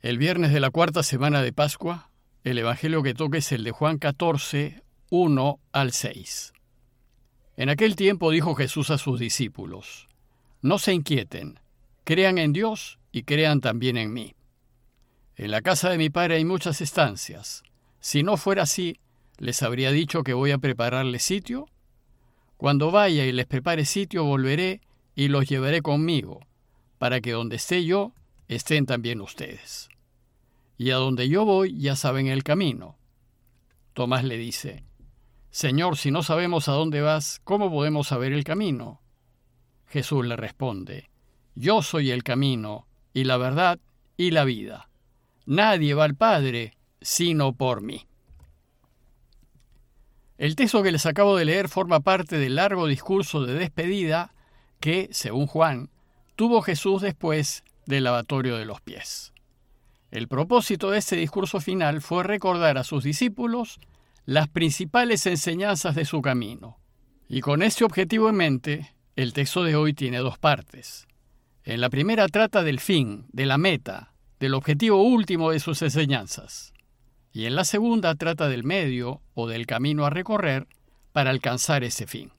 El viernes de la cuarta semana de Pascua, el Evangelio que toca es el de Juan 14, 1 al 6. En aquel tiempo dijo Jesús a sus discípulos, No se inquieten, crean en Dios y crean también en mí. En la casa de mi Padre hay muchas estancias. Si no fuera así, les habría dicho que voy a prepararles sitio. Cuando vaya y les prepare sitio, volveré y los llevaré conmigo, para que donde esté yo, estén también ustedes. Y a donde yo voy ya saben el camino. Tomás le dice, Señor, si no sabemos a dónde vas, ¿cómo podemos saber el camino? Jesús le responde, Yo soy el camino, y la verdad, y la vida. Nadie va al Padre sino por mí. El texto que les acabo de leer forma parte del largo discurso de despedida que, según Juan, tuvo Jesús después del lavatorio de los pies. El propósito de este discurso final fue recordar a sus discípulos las principales enseñanzas de su camino. Y con este objetivo en mente, el texto de hoy tiene dos partes. En la primera trata del fin, de la meta, del objetivo último de sus enseñanzas. Y en la segunda trata del medio o del camino a recorrer para alcanzar ese fin.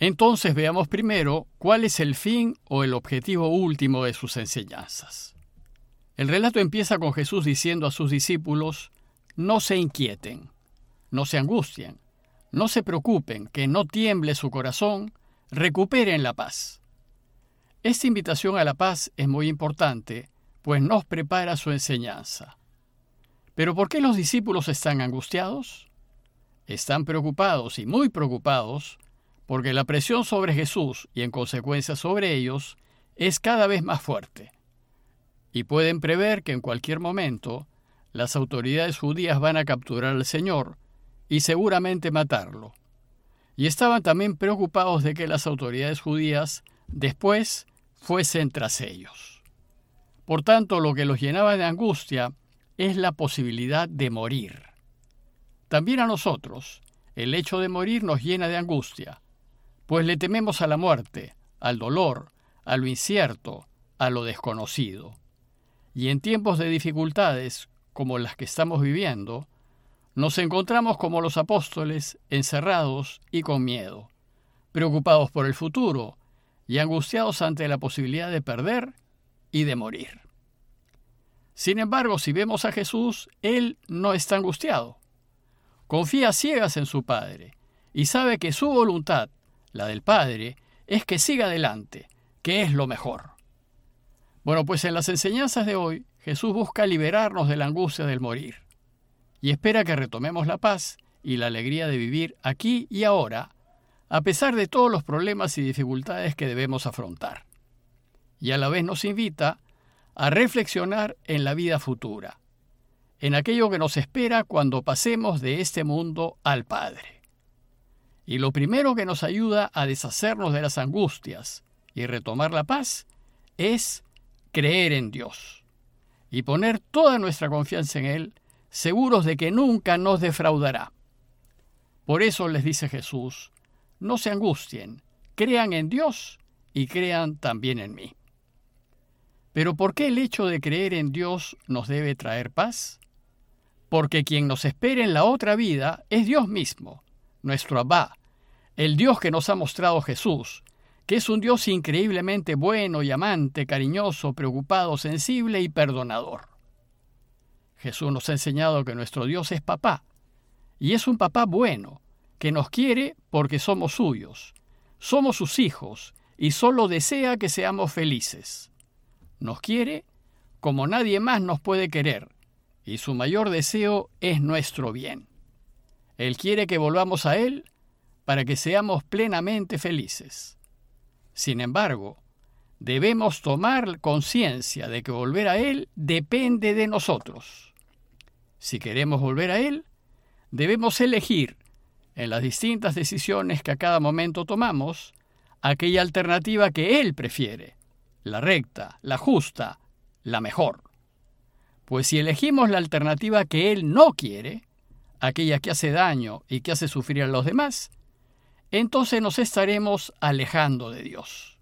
Entonces veamos primero cuál es el fin o el objetivo último de sus enseñanzas. El relato empieza con Jesús diciendo a sus discípulos, no se inquieten, no se angustien, no se preocupen, que no tiemble su corazón, recuperen la paz. Esta invitación a la paz es muy importante, pues nos prepara su enseñanza. Pero ¿por qué los discípulos están angustiados? Están preocupados y muy preocupados porque la presión sobre Jesús y en consecuencia sobre ellos es cada vez más fuerte. Y pueden prever que en cualquier momento las autoridades judías van a capturar al Señor y seguramente matarlo. Y estaban también preocupados de que las autoridades judías después fuesen tras ellos. Por tanto, lo que los llenaba de angustia es la posibilidad de morir. También a nosotros, el hecho de morir nos llena de angustia, pues le tememos a la muerte, al dolor, a lo incierto, a lo desconocido. Y en tiempos de dificultades, como las que estamos viviendo, nos encontramos como los apóstoles, encerrados y con miedo, preocupados por el futuro y angustiados ante la posibilidad de perder y de morir. Sin embargo, si vemos a Jesús, Él no está angustiado. Confía ciegas en su Padre y sabe que su voluntad la del Padre, es que siga adelante, que es lo mejor. Bueno, pues en las enseñanzas de hoy, Jesús busca liberarnos de la angustia del morir y espera que retomemos la paz y la alegría de vivir aquí y ahora, a pesar de todos los problemas y dificultades que debemos afrontar. Y a la vez nos invita a reflexionar en la vida futura, en aquello que nos espera cuando pasemos de este mundo al Padre. Y lo primero que nos ayuda a deshacernos de las angustias y retomar la paz es creer en Dios y poner toda nuestra confianza en Él, seguros de que nunca nos defraudará. Por eso les dice Jesús, no se angustien, crean en Dios y crean también en mí. Pero ¿por qué el hecho de creer en Dios nos debe traer paz? Porque quien nos espera en la otra vida es Dios mismo, nuestro Abba, el Dios que nos ha mostrado Jesús, que es un Dios increíblemente bueno y amante, cariñoso, preocupado, sensible y perdonador. Jesús nos ha enseñado que nuestro Dios es papá, y es un papá bueno, que nos quiere porque somos suyos, somos sus hijos, y solo desea que seamos felices. Nos quiere como nadie más nos puede querer, y su mayor deseo es nuestro bien. Él quiere que volvamos a Él para que seamos plenamente felices. Sin embargo, debemos tomar conciencia de que volver a Él depende de nosotros. Si queremos volver a Él, debemos elegir, en las distintas decisiones que a cada momento tomamos, aquella alternativa que Él prefiere, la recta, la justa, la mejor. Pues si elegimos la alternativa que Él no quiere, aquella que hace daño y que hace sufrir a los demás, entonces nos estaremos alejando de Dios.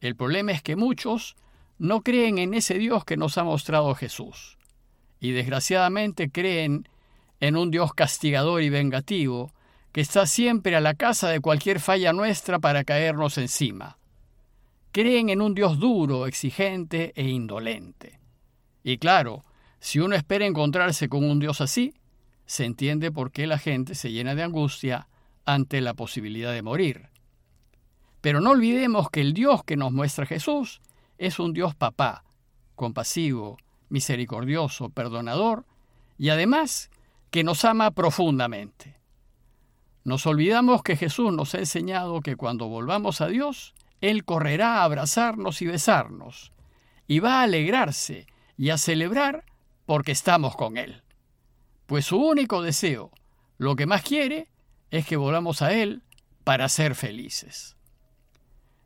El problema es que muchos no creen en ese Dios que nos ha mostrado Jesús. Y desgraciadamente creen en un Dios castigador y vengativo que está siempre a la casa de cualquier falla nuestra para caernos encima. Creen en un Dios duro, exigente e indolente. Y claro, si uno espera encontrarse con un Dios así, se entiende por qué la gente se llena de angustia ante la posibilidad de morir. Pero no olvidemos que el Dios que nos muestra Jesús es un Dios papá, compasivo, misericordioso, perdonador y además que nos ama profundamente. Nos olvidamos que Jesús nos ha enseñado que cuando volvamos a Dios, Él correrá a abrazarnos y besarnos, y va a alegrarse y a celebrar porque estamos con Él. Pues su único deseo, lo que más quiere, es que volvamos a Él para ser felices.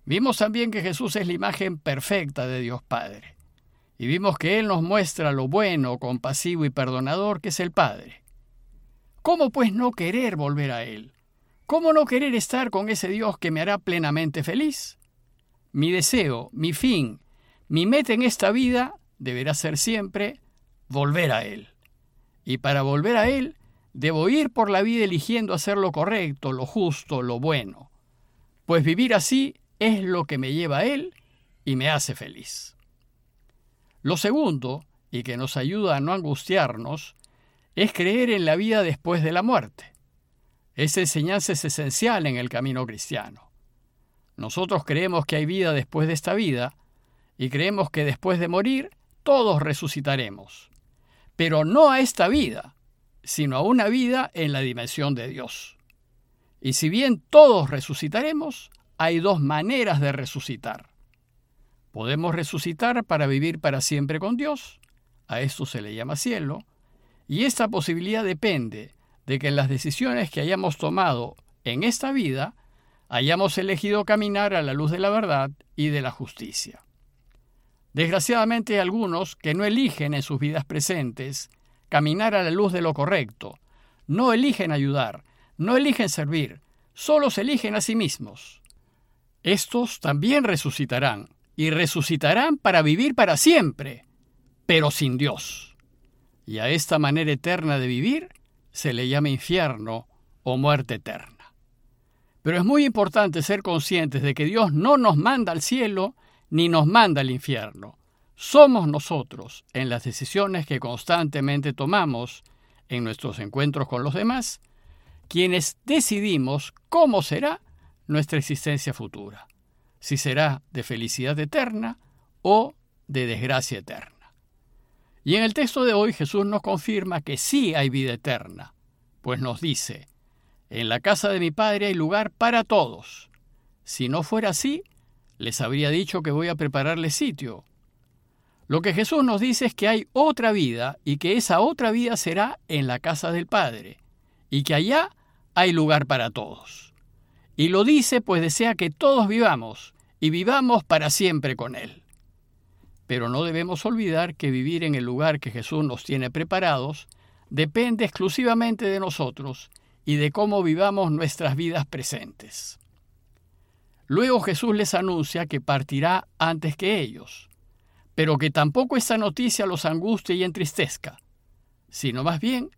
Vimos también que Jesús es la imagen perfecta de Dios Padre. Y vimos que Él nos muestra lo bueno, compasivo y perdonador que es el Padre. ¿Cómo pues no querer volver a Él? ¿Cómo no querer estar con ese Dios que me hará plenamente feliz? Mi deseo, mi fin, mi meta en esta vida deberá ser siempre volver a Él. Y para volver a Él, debo ir por la vida eligiendo hacer lo correcto, lo justo, lo bueno. Pues vivir así es lo que me lleva a Él y me hace feliz. Lo segundo, y que nos ayuda a no angustiarnos, es creer en la vida después de la muerte. Esa enseñanza es esencial en el camino cristiano. Nosotros creemos que hay vida después de esta vida y creemos que después de morir todos resucitaremos, pero no a esta vida, sino a una vida en la dimensión de Dios. Y si bien todos resucitaremos, hay dos maneras de resucitar. Podemos resucitar para vivir para siempre con Dios, a esto se le llama cielo, y esta posibilidad depende de que en las decisiones que hayamos tomado en esta vida hayamos elegido caminar a la luz de la verdad y de la justicia. Desgraciadamente hay algunos que no eligen en sus vidas presentes caminar a la luz de lo correcto, no eligen ayudar, no eligen servir, solo se eligen a sí mismos. Estos también resucitarán, y resucitarán para vivir para siempre, pero sin Dios. Y a esta manera eterna de vivir se le llama infierno o muerte eterna. Pero es muy importante ser conscientes de que Dios no nos manda al cielo ni nos manda al infierno. Somos nosotros, en las decisiones que constantemente tomamos en nuestros encuentros con los demás, quienes decidimos cómo será nuestra existencia futura, si será de felicidad eterna o de desgracia eterna. Y en el texto de hoy Jesús nos confirma que sí hay vida eterna, pues nos dice, en la casa de mi Padre hay lugar para todos. Si no fuera así, les habría dicho que voy a prepararle sitio. Lo que Jesús nos dice es que hay otra vida y que esa otra vida será en la casa del Padre, y que allá hay lugar para todos. Y lo dice pues desea que todos vivamos y vivamos para siempre con Él. Pero no debemos olvidar que vivir en el lugar que Jesús nos tiene preparados depende exclusivamente de nosotros y de cómo vivamos nuestras vidas presentes. Luego Jesús les anuncia que partirá antes que ellos, pero que tampoco esta noticia los angustie y entristezca, sino más bien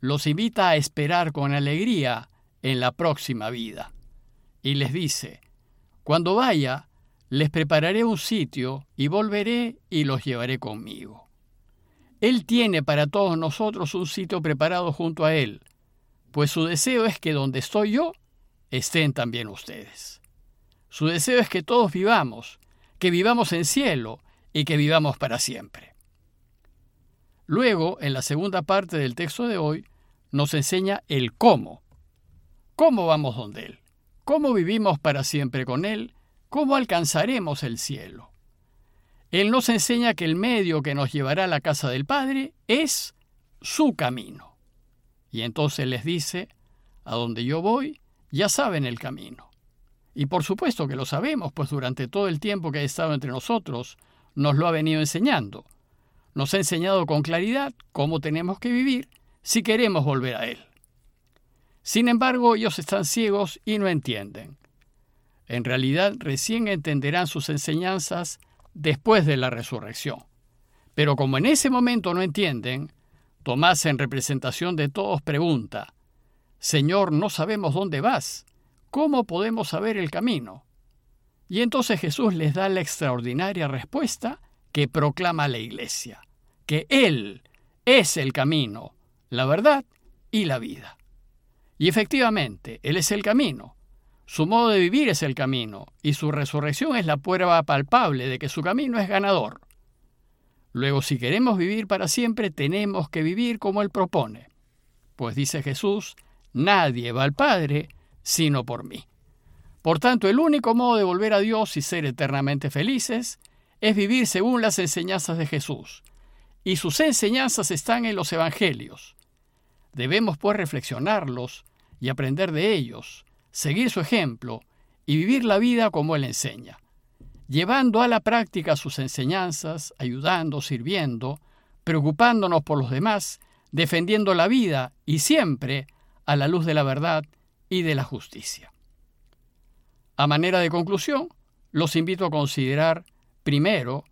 los invita a esperar con alegría en la próxima vida y les dice, Cuando vaya, les prepararé un sitio y volveré y los llevaré conmigo. Él tiene para todos nosotros un sitio preparado junto a Él, pues su deseo es que donde estoy yo, estén también ustedes. Su deseo es que todos vivamos, que vivamos en cielo y que vivamos para siempre. Luego, en la segunda parte del texto de hoy, nos enseña el cómo. ¿Cómo vamos donde Él? ¿Cómo vivimos para siempre con Él? ¿Cómo alcanzaremos el cielo? Él nos enseña que el medio que nos llevará a la casa del Padre es su camino. Y entonces les dice, a donde yo voy, ya saben el camino. Y por supuesto que lo sabemos, pues durante todo el tiempo que ha estado entre nosotros, nos lo ha venido enseñando. Nos ha enseñado con claridad cómo tenemos que vivir si queremos volver a Él. Sin embargo, ellos están ciegos y no entienden. En realidad, recién entenderán sus enseñanzas después de la resurrección. Pero como en ese momento no entienden, Tomás en representación de todos pregunta, Señor, no sabemos dónde vas, ¿cómo podemos saber el camino? Y entonces Jesús les da la extraordinaria respuesta que proclama la Iglesia, que Él es el camino, la verdad y la vida. Y efectivamente, Él es el camino. Su modo de vivir es el camino, y su resurrección es la prueba palpable de que su camino es ganador. Luego, si queremos vivir para siempre, tenemos que vivir como Él propone. Pues dice Jesús, nadie va al Padre sino por mí. Por tanto, el único modo de volver a Dios y ser eternamente felices es vivir según las enseñanzas de Jesús. Y sus enseñanzas están en los Evangelios. Debemos pues reflexionarlos y aprender de ellos, seguir su ejemplo y vivir la vida como Él enseña, llevando a la práctica sus enseñanzas, ayudando, sirviendo, preocupándonos por los demás, defendiendo la vida y siempre a la luz de la verdad y de la justicia. A manera de conclusión, los invito a considerar, primero,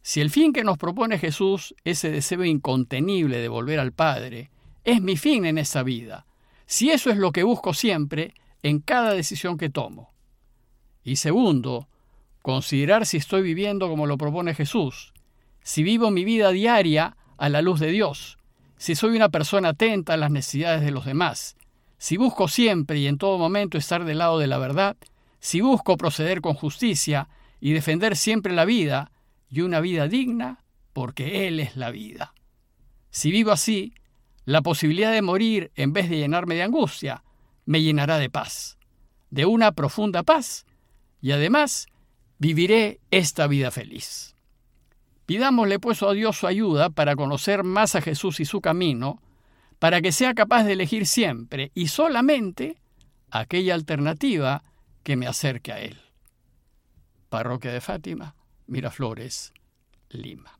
si el fin que nos propone Jesús, ese deseo incontenible de volver al Padre, es mi fin en esa vida, si eso es lo que busco siempre en cada decisión que tomo. Y segundo, considerar si estoy viviendo como lo propone Jesús, si vivo mi vida diaria a la luz de Dios, si soy una persona atenta a las necesidades de los demás, si busco siempre y en todo momento estar del lado de la verdad, si busco proceder con justicia y defender siempre la vida y una vida digna, porque Él es la vida. Si vivo así, la posibilidad de morir en vez de llenarme de angustia me llenará de paz, de una profunda paz, y además viviré esta vida feliz. Pidámosle pues a Dios su ayuda para conocer más a Jesús y su camino, para que sea capaz de elegir siempre y solamente aquella alternativa que me acerque a Él. Parroquia de Fátima, Miraflores, Lima.